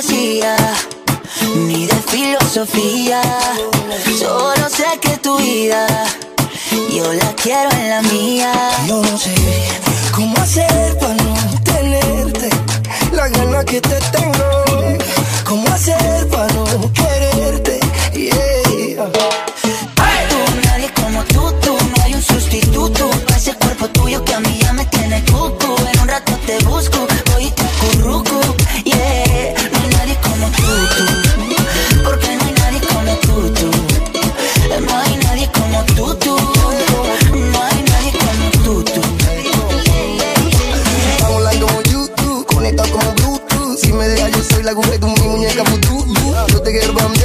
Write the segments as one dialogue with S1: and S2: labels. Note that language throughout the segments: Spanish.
S1: Poesía ni filosofía, solo sé que tu vida yo la quiero en la mía.
S2: No sé cómo hacer para no tenerte la gana que te tengo. Cómo hacer para no Yo te quiero para mí,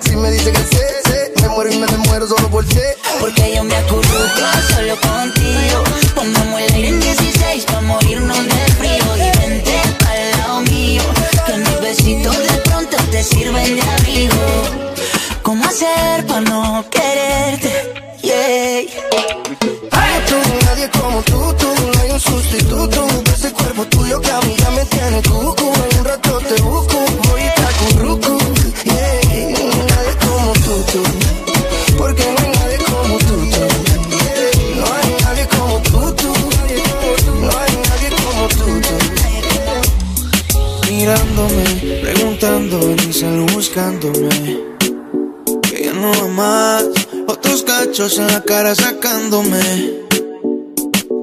S2: Si me dice que sé, sé, me muero y me muero solo por sé.
S1: Porque yo me acurruco solo contigo. Pongamos el aire en 16 pa' morirnos de frío. Y vente al lado mío Que mis besitos de pronto te sirven de abrigo ¿Cómo hacer pa' no quererte?
S3: Cachos en la cara sacándome.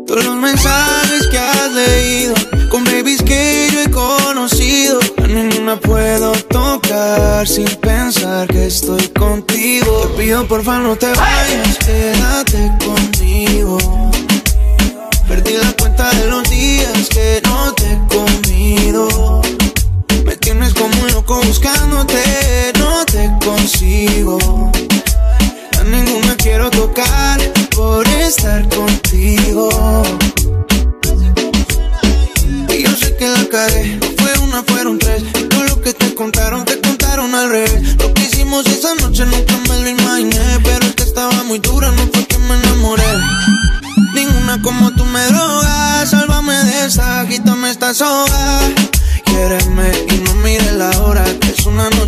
S3: Todos los mensajes que has leído, con babies que yo he conocido, a ninguna puedo tocar sin pensar que estoy contigo. Te pido porfa no te vayas, quédate conmigo. Perdí la cuenta de los días que no te he comido. Me tienes como un loco buscándote, no te consigo.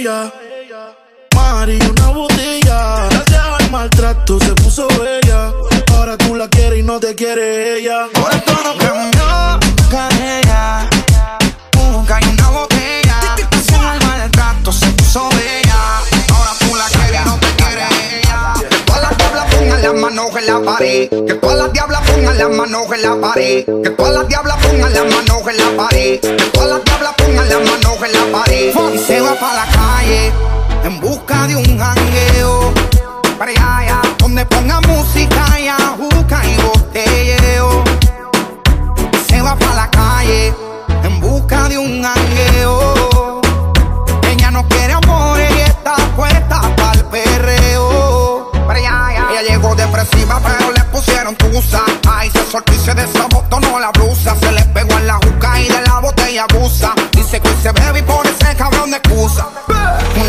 S4: ella. Mari,
S5: una botella. Gracias al maltrato se puso bella. Ahora tú la quieres y no te quiere ella.
S6: Por esto no cambió ella. Un y una botella. Gracias al maltrato se puso bella. Ahora tú la quieres y no te quiere ella. Que todas las diablas pongan las manos en la pared. Que todas las diablas pongan las manos en la pared. Que todas las diablas pongan las manos en la pared. Que todas las en la pared. Y se va para la calle en busca de un jangueo. Para allá, donde ponga música y ajuca y botelleo. Cabrón de excusa.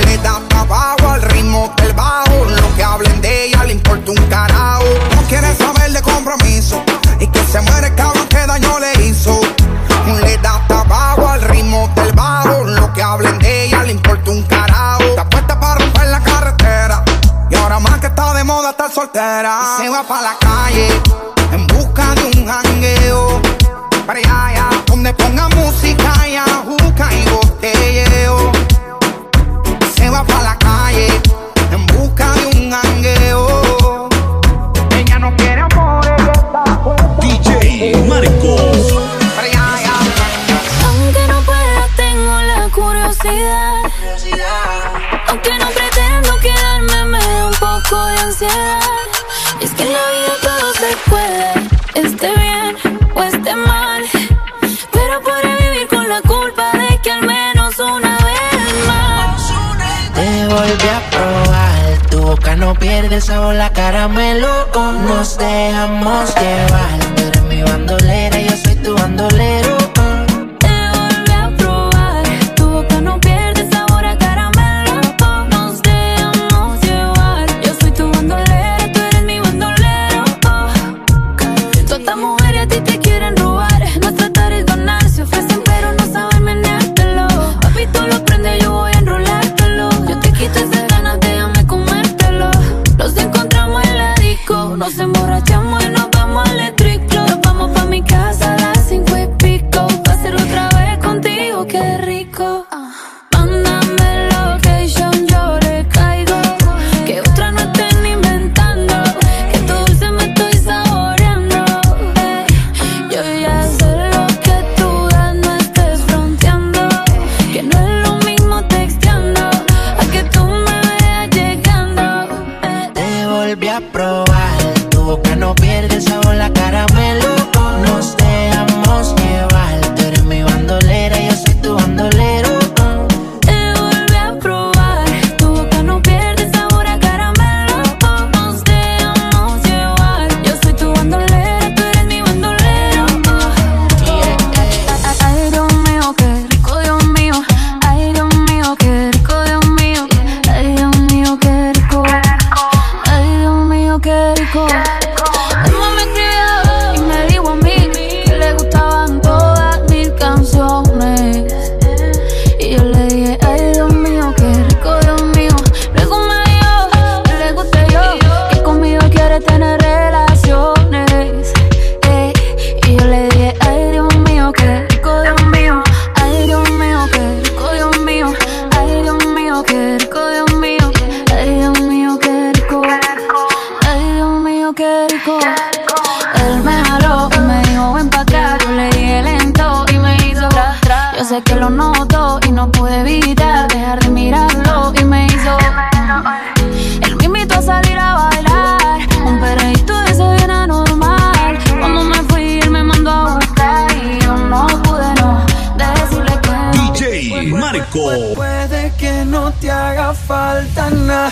S6: Le da trabajo al ritmo del bajo. Lo que hablen de ella le importa un carajo. No quiere saber de compromiso. Y que se muere el cabrón que daño le hizo. Le da trabajo al ritmo del bajo. Lo que hablen de ella le importa un carajo. Está puesta para romper la carretera. Y ahora más que está de moda estar soltera. Y se va para la calle
S7: el sabor, la caramelo. Nos dejamos llevar, tú eres mi bandolera, yo
S8: qué rico. Él me jaló y me dijo, ven pa' acá. Yo le dije lento y me hizo tra, tra. Yo sé que lo noto y no pude evitar dejar de mirarlo y me hizo. Él me invitó a salir a bailar, un perreíto de ese bien anormal. Cuando me fui, él me mandó a buscar y yo no pude no decirle que.
S9: DJ Marco.
S6: Puede que no te haga falta nada,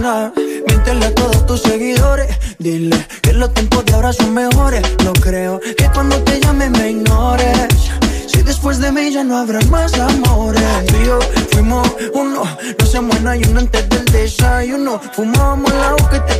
S10: Miéntele a todos tus seguidores. Dile que los tiempos de ahora son mejores. No creo que cuando te llame me ignores. Si después de mí ya no habrá más amores. Tú y yo fuimos uno, no se muera y uno antes del desayuno. Fumábamos el agua que te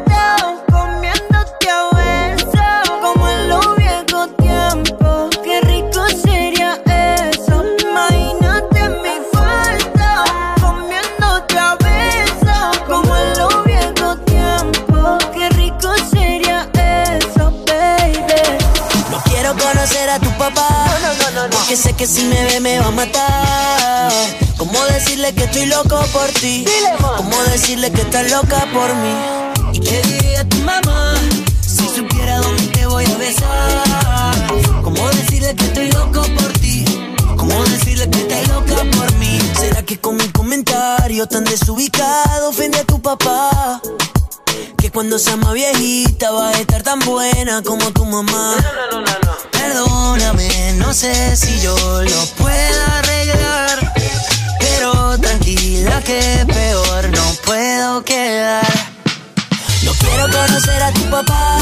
S1: que si me ve me va a matar. ¿Cómo decirle que estoy loco por ti? ¿Cómo decirle que estás loca por mí? ¿Y qué diría tu mamá? Si supiera dónde te voy a besar. ¿Cómo decirle que estoy loco por ti? ¿Cómo decirle que estás loca por mí? ¿Será que con mi comentario tan desubicado ofende a tu papá? Cuando sea más viejita va a estar tan buena como tu mamá. Perdóname, no sé si yo lo pueda arreglar. Pero tranquila que peor no puedo quedar. No quiero conocer a tu papá,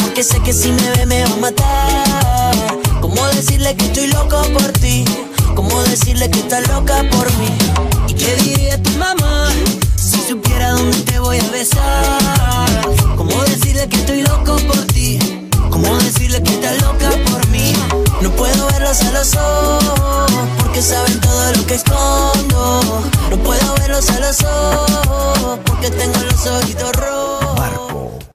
S1: porque sé que si me ve me va a matar. ¿Cómo decirle que estoy loco por ti? ¿Cómo decirle que estás loca por mí? ¿Y qué diría tu mamá supiera dónde te voy a besar? ¿Cómo decirle que estoy loco por ti? ¿Cómo decirle que estás loca por mí? No puedo verlos a los ojos porque saben todo lo que escondo. No puedo verlos a los ojos porque tengo los ojitos